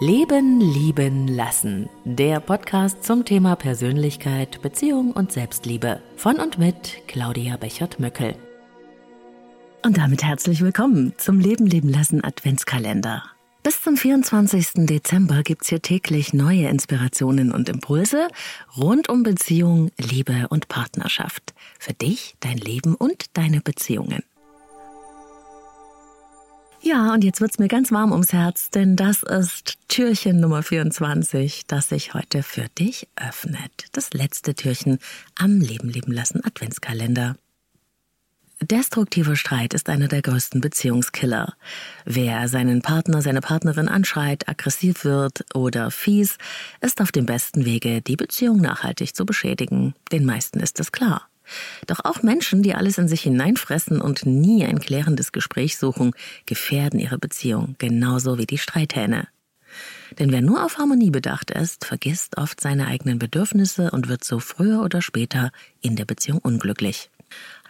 Leben, Lieben, Lassen. Der Podcast zum Thema Persönlichkeit, Beziehung und Selbstliebe. Von und mit Claudia Bechert-Möckel. Und damit herzlich willkommen zum Leben, Leben, Lassen Adventskalender. Bis zum 24. Dezember gibt's hier täglich neue Inspirationen und Impulse rund um Beziehung, Liebe und Partnerschaft. Für dich, dein Leben und deine Beziehungen. Ja, und jetzt wird's mir ganz warm ums Herz, denn das ist Türchen Nummer 24, das sich heute für dich öffnet. Das letzte Türchen am Leben leben lassen Adventskalender. Destruktiver Streit ist einer der größten Beziehungskiller. Wer seinen Partner, seine Partnerin anschreit, aggressiv wird oder fies, ist auf dem besten Wege, die Beziehung nachhaltig zu beschädigen. Den meisten ist es klar. Doch auch Menschen, die alles in sich hineinfressen und nie ein klärendes Gespräch suchen, gefährden ihre Beziehung, genauso wie die Streithähne. Denn wer nur auf Harmonie bedacht ist, vergisst oft seine eigenen Bedürfnisse und wird so früher oder später in der Beziehung unglücklich.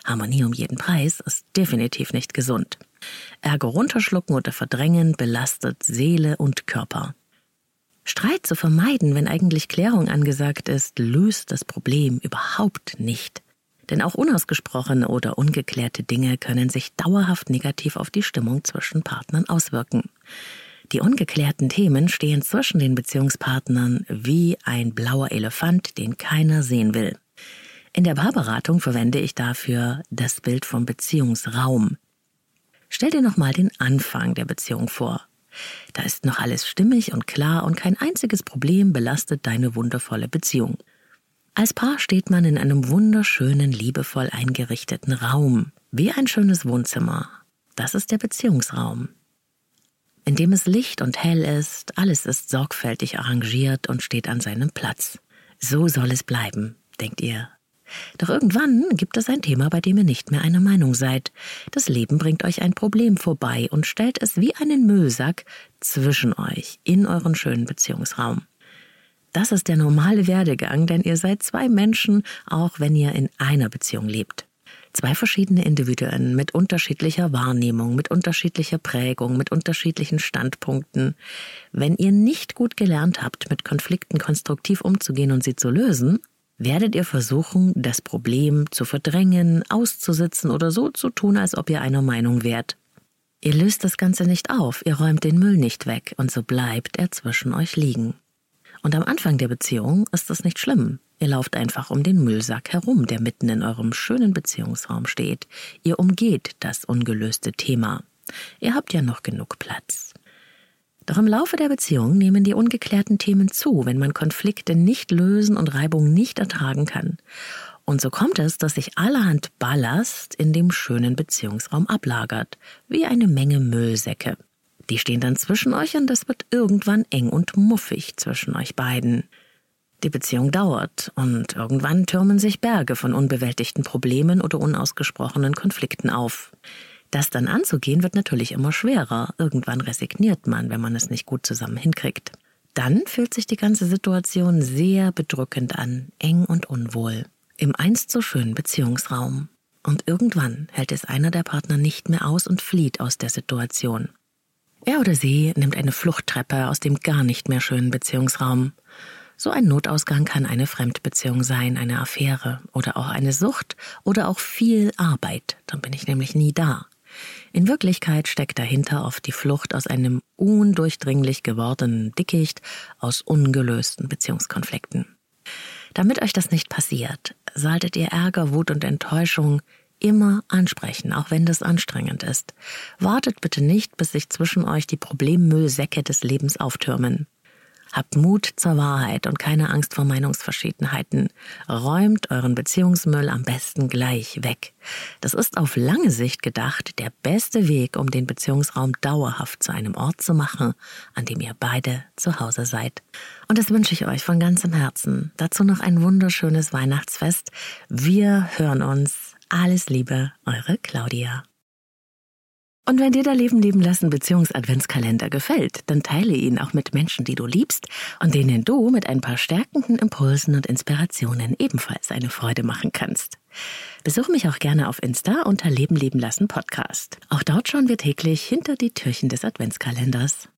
Harmonie um jeden Preis ist definitiv nicht gesund. Ärger runterschlucken oder verdrängen belastet Seele und Körper. Streit zu vermeiden, wenn eigentlich Klärung angesagt ist, löst das Problem überhaupt nicht. Denn auch unausgesprochene oder ungeklärte Dinge können sich dauerhaft negativ auf die Stimmung zwischen Partnern auswirken. Die ungeklärten Themen stehen zwischen den Beziehungspartnern wie ein blauer Elefant, den keiner sehen will. In der Paarberatung verwende ich dafür das Bild vom Beziehungsraum. Stell dir nochmal den Anfang der Beziehung vor. Da ist noch alles stimmig und klar und kein einziges Problem belastet deine wundervolle Beziehung. Als Paar steht man in einem wunderschönen, liebevoll eingerichteten Raum, wie ein schönes Wohnzimmer. Das ist der Beziehungsraum. In dem es Licht und hell ist, alles ist sorgfältig arrangiert und steht an seinem Platz. So soll es bleiben, denkt ihr. Doch irgendwann gibt es ein Thema, bei dem ihr nicht mehr einer Meinung seid. Das Leben bringt euch ein Problem vorbei und stellt es wie einen Müllsack zwischen euch in euren schönen Beziehungsraum. Das ist der normale Werdegang, denn ihr seid zwei Menschen, auch wenn ihr in einer Beziehung lebt. Zwei verschiedene Individuen mit unterschiedlicher Wahrnehmung, mit unterschiedlicher Prägung, mit unterschiedlichen Standpunkten. Wenn ihr nicht gut gelernt habt, mit Konflikten konstruktiv umzugehen und sie zu lösen, werdet ihr versuchen, das Problem zu verdrängen, auszusitzen oder so zu tun, als ob ihr einer Meinung wärt. Ihr löst das Ganze nicht auf, ihr räumt den Müll nicht weg, und so bleibt er zwischen euch liegen. Und am Anfang der Beziehung ist das nicht schlimm. Ihr lauft einfach um den Müllsack herum, der mitten in eurem schönen Beziehungsraum steht. Ihr umgeht das ungelöste Thema. Ihr habt ja noch genug Platz. Doch im Laufe der Beziehung nehmen die ungeklärten Themen zu, wenn man Konflikte nicht lösen und Reibung nicht ertragen kann. Und so kommt es, dass sich allerhand Ballast in dem schönen Beziehungsraum ablagert, wie eine Menge Müllsäcke. Die stehen dann zwischen euch und es wird irgendwann eng und muffig zwischen euch beiden. Die Beziehung dauert und irgendwann türmen sich Berge von unbewältigten Problemen oder unausgesprochenen Konflikten auf. Das dann anzugehen wird natürlich immer schwerer. Irgendwann resigniert man, wenn man es nicht gut zusammen hinkriegt. Dann fühlt sich die ganze Situation sehr bedrückend an, eng und unwohl. Im einst so schönen Beziehungsraum. Und irgendwann hält es einer der Partner nicht mehr aus und flieht aus der Situation. Er oder sie nimmt eine Fluchttreppe aus dem gar nicht mehr schönen Beziehungsraum. So ein Notausgang kann eine Fremdbeziehung sein, eine Affäre oder auch eine Sucht oder auch viel Arbeit. Dann bin ich nämlich nie da. In Wirklichkeit steckt dahinter oft die Flucht aus einem undurchdringlich gewordenen Dickicht aus ungelösten Beziehungskonflikten. Damit euch das nicht passiert, solltet ihr Ärger, Wut und Enttäuschung immer ansprechen, auch wenn das anstrengend ist. Wartet bitte nicht, bis sich zwischen euch die Problemmüllsäcke des Lebens auftürmen. Habt Mut zur Wahrheit und keine Angst vor Meinungsverschiedenheiten. Räumt euren Beziehungsmüll am besten gleich weg. Das ist auf lange Sicht gedacht der beste Weg, um den Beziehungsraum dauerhaft zu einem Ort zu machen, an dem ihr beide zu Hause seid. Und das wünsche ich euch von ganzem Herzen. Dazu noch ein wunderschönes Weihnachtsfest. Wir hören uns alles Liebe, eure Claudia. Und wenn dir der Leben leben lassen Beziehungs-Adventskalender gefällt, dann teile ihn auch mit Menschen, die du liebst und denen du mit ein paar stärkenden Impulsen und Inspirationen ebenfalls eine Freude machen kannst. Besuch mich auch gerne auf Insta unter Leben leben lassen Podcast. Auch dort schauen wir täglich hinter die Türchen des Adventskalenders.